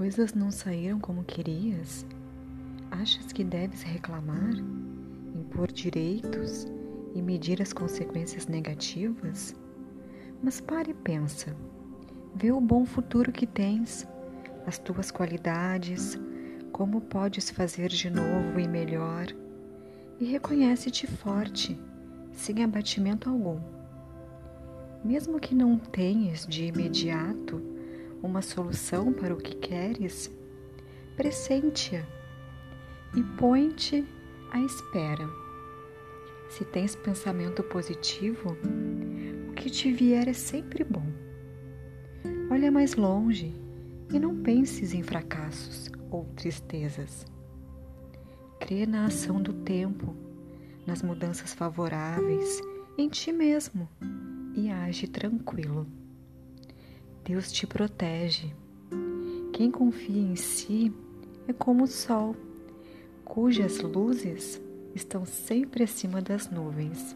coisas não saíram como querias, achas que deves reclamar, impor direitos e medir as consequências negativas? Mas pare e pensa. Vê o bom futuro que tens, as tuas qualidades, como podes fazer de novo e melhor, e reconhece-te forte, sem abatimento algum. Mesmo que não tenhas de imediato uma solução para o que queres, pressente-a e põe-te à espera. Se tens pensamento positivo, o que te vier é sempre bom. Olha mais longe e não penses em fracassos ou tristezas. Crê na ação do tempo, nas mudanças favoráveis, em ti mesmo e age tranquilo. Deus te protege. Quem confia em si é como o sol, cujas luzes estão sempre acima das nuvens.